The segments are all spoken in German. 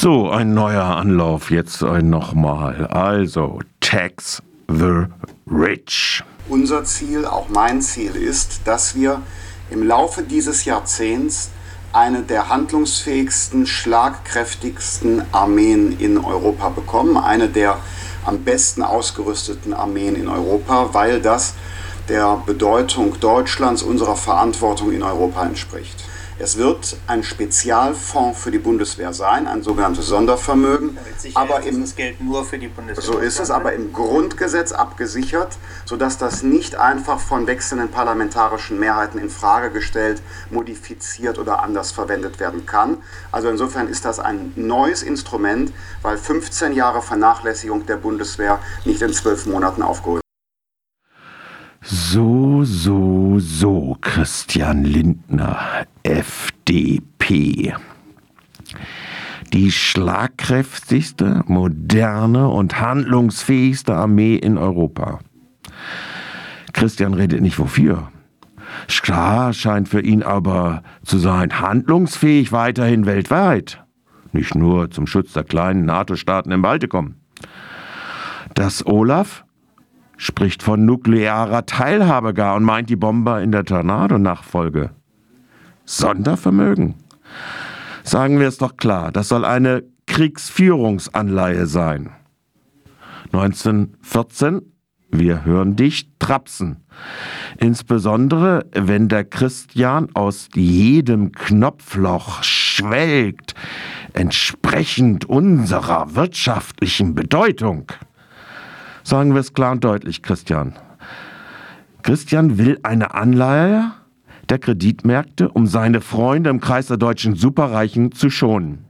So, ein neuer Anlauf, jetzt nochmal. Also, Tax the Rich. Unser Ziel, auch mein Ziel ist, dass wir im Laufe dieses Jahrzehnts eine der handlungsfähigsten, schlagkräftigsten Armeen in Europa bekommen, eine der am besten ausgerüsteten Armeen in Europa, weil das der Bedeutung Deutschlands, unserer Verantwortung in Europa entspricht. Es wird ein Spezialfonds für die Bundeswehr sein, ein sogenanntes Sondervermögen. aber im, das Geld nur für die Bundeswehr. So ist es, aber im Grundgesetz abgesichert, sodass das nicht einfach von wechselnden parlamentarischen Mehrheiten in Frage gestellt, modifiziert oder anders verwendet werden kann. Also insofern ist das ein neues Instrument, weil 15 Jahre Vernachlässigung der Bundeswehr nicht in zwölf Monaten aufgeholt so, so, so, Christian Lindner, FDP. Die schlagkräftigste, moderne und handlungsfähigste Armee in Europa. Christian redet nicht wofür. Klar scheint für ihn aber zu sein, handlungsfähig weiterhin weltweit. Nicht nur zum Schutz der kleinen NATO-Staaten im Baltikum. Dass Olaf spricht von nuklearer Teilhabe gar und meint die Bomber in der Tornado-Nachfolge. Sondervermögen. Sagen wir es doch klar, das soll eine Kriegsführungsanleihe sein. 1914, wir hören dich trapsen. Insbesondere, wenn der Christian aus jedem Knopfloch schwelgt, entsprechend unserer wirtschaftlichen Bedeutung. Sagen wir es klar und deutlich, Christian. Christian will eine Anleihe der Kreditmärkte, um seine Freunde im Kreis der deutschen Superreichen zu schonen.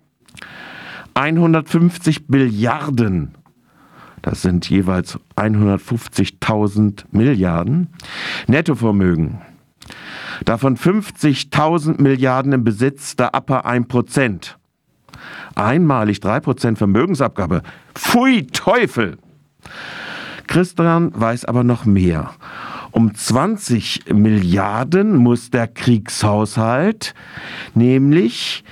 150 Billiarden, das sind jeweils 150.000 Milliarden, Nettovermögen. Davon 50.000 Milliarden im Besitz der Upper 1%. Einmalig 3% Vermögensabgabe. Pfui Teufel! Christian weiß aber noch mehr. Um 20 Milliarden muss der Kriegshaushalt nämlich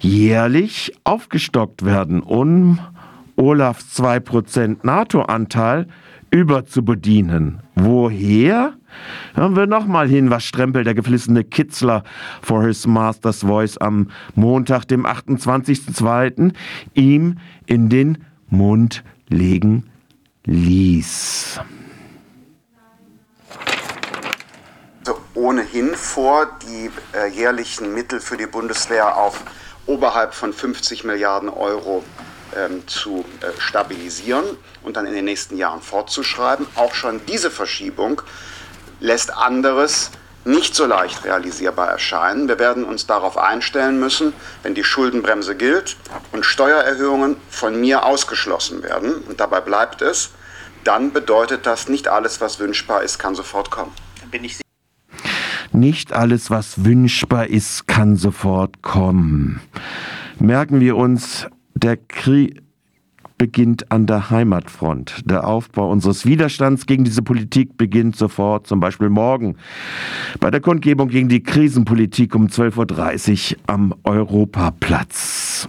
jährlich aufgestockt werden, um Olafs 2% NATO-Anteil überzubedienen. Woher? Hören wir nochmal hin, was Strempel, der geflissene Kitzler, for his master's voice am Montag, dem 28.02. ihm in den Mund legen ließ. ohnehin vor, die äh, jährlichen Mittel für die Bundeswehr auf oberhalb von 50 Milliarden Euro ähm, zu äh, stabilisieren und dann in den nächsten Jahren fortzuschreiben. Auch schon diese Verschiebung lässt anderes nicht so leicht realisierbar erscheinen. Wir werden uns darauf einstellen müssen, wenn die Schuldenbremse gilt und Steuererhöhungen von mir ausgeschlossen werden, und dabei bleibt es, dann bedeutet das, nicht alles, was wünschbar ist, kann sofort kommen. nicht alles, was wünschbar ist, kann sofort kommen. Merken wir uns, der Krieg beginnt an der Heimatfront. Der Aufbau unseres Widerstands gegen diese Politik beginnt sofort, zum Beispiel morgen bei der Kundgebung gegen die Krisenpolitik um 12.30 Uhr am Europaplatz.